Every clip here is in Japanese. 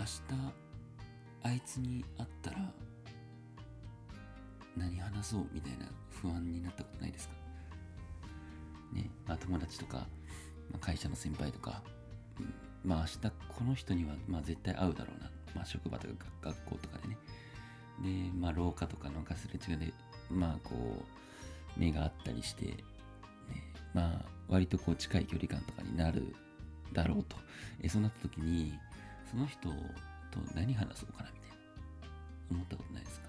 明日あいつに会ったら何話そうみたいな不安になったことないですか？ねまあ友達とか、まあ、会社の先輩とか、うんまあ明日この人にはまあ絶対会うだろうな、まあ、職場とか学校とかでね。でまあ廊下とかなんかすれ違いでまあこう目があったりして、ね、まあ割とこう近い距離感とかになるだろうと。えそうなった時にその人と何話そうかなみたいな。思ったことないですか？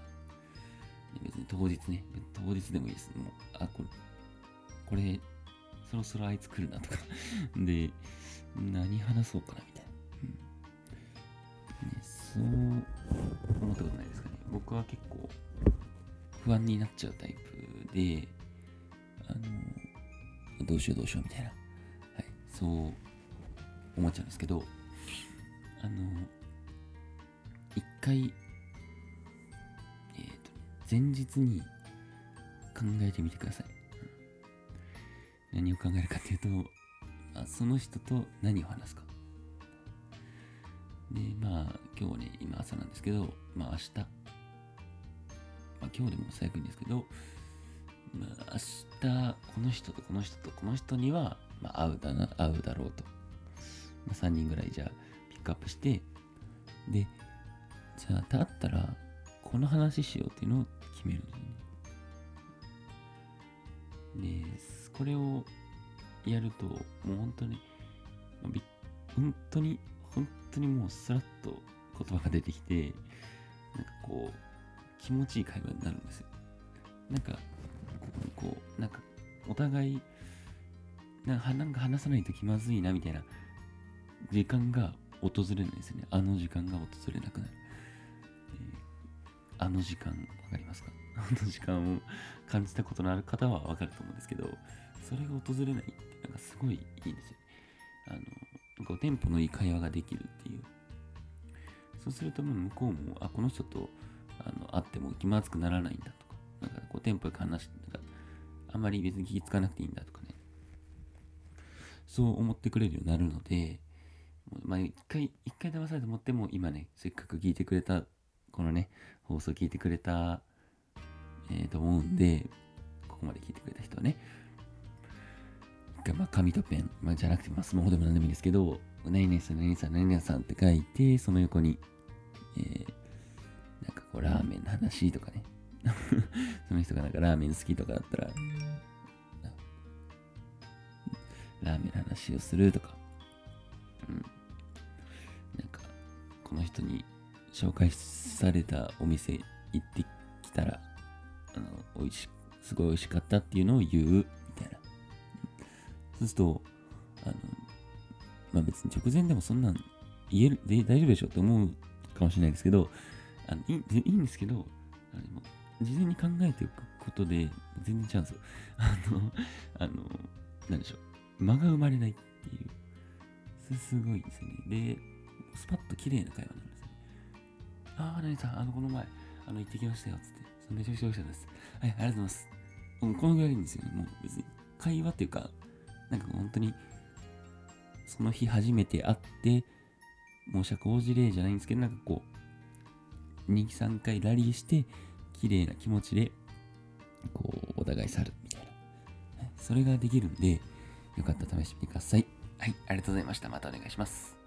別に当日ね。当日でもいいです。もうあこれこれそろそろあいつ来るなとか。で何話そうかなみたいな、うん。ね、そう思ったことないですかね。僕は結構不安になっちゃうタイプであのどうしようどうしようみたいな、はい、そう思っちゃうんですけどあの一回えっ、と前日に考えてみてください。何を考えるかっていうとあその人と何を話すか。でまあ今日ね今朝なんですけどまあ明日。まあ今日でも最悪ですけどまあ明日この人とこの人とこの人には、まあ、会うだな会うだろうと、まあ、3人ぐらいじゃあックアップしてでじゃあ会ったらこの話しようっていうのを決めるんですね。でこれをやるともう本当に本当に本当にもうスラッと言葉が出てきてなんかこう気持ちいい会話になるんですよ。なんかこうなんかお互いなんかなんか話さないと気まずいなみたいな時間が訪れないですね。あの時間が訪れなくなる、えーあの時間わかりますか？あの時間を感じたことのある方はわかると思うんですけどそれが訪れないってなんかすごいいいんですよあのなんかテンポのいい会話ができるっていう。そうするともう向こうもあこの人とあの会っても気まずくならないんだとかなんかこうテンポよく話してなんかあんまり別に気ぃつかなくていいんだとかね。そう思ってくれるようになるのでまあ一回一回騙されて思っても今ねせっかく聞いてくれたこのね放送聞いてくれたえー、と思うんでここまで聞いてくれた人はね一回まあ紙とペン、まあ、じゃなくて、まあ、スマホでも何でもいいですけど何々さん何々さん何々さんって書いてその横にえー、なんかこうラーメンの話とかね。その人がなんかラーメン好きとかだったらラーメンの話をするとか。うん。人に紹介されたお店行ってきたらあの美味しすごい美味しかったっていうのを言うみたいな。そうするとあのまあ別に直前でもそんなん言えるで大丈夫でしょって思うかもしれないですけどあのいいいいんですけどあの事前に考えておくことで全然違うんですよ。あのあのなんでしょう。間が生まれないっていう。すごいですね。でスパッと綺麗な会話なんですねああ何さんあのこの前あの行ってきましたよつってそめちゃくちゃ美味しかったですはいありがとうございますうこのぐらいでいいんですよねもう別に会話っていうかなんか本当にその日初めて会って申し訳応じれじゃないんですけどなんかこう2、3回ラリーして綺麗な気持ちでこうお互い去るみたいなそれができるんでよかったら試してみてくださいはいありがとうございましたまたお願いします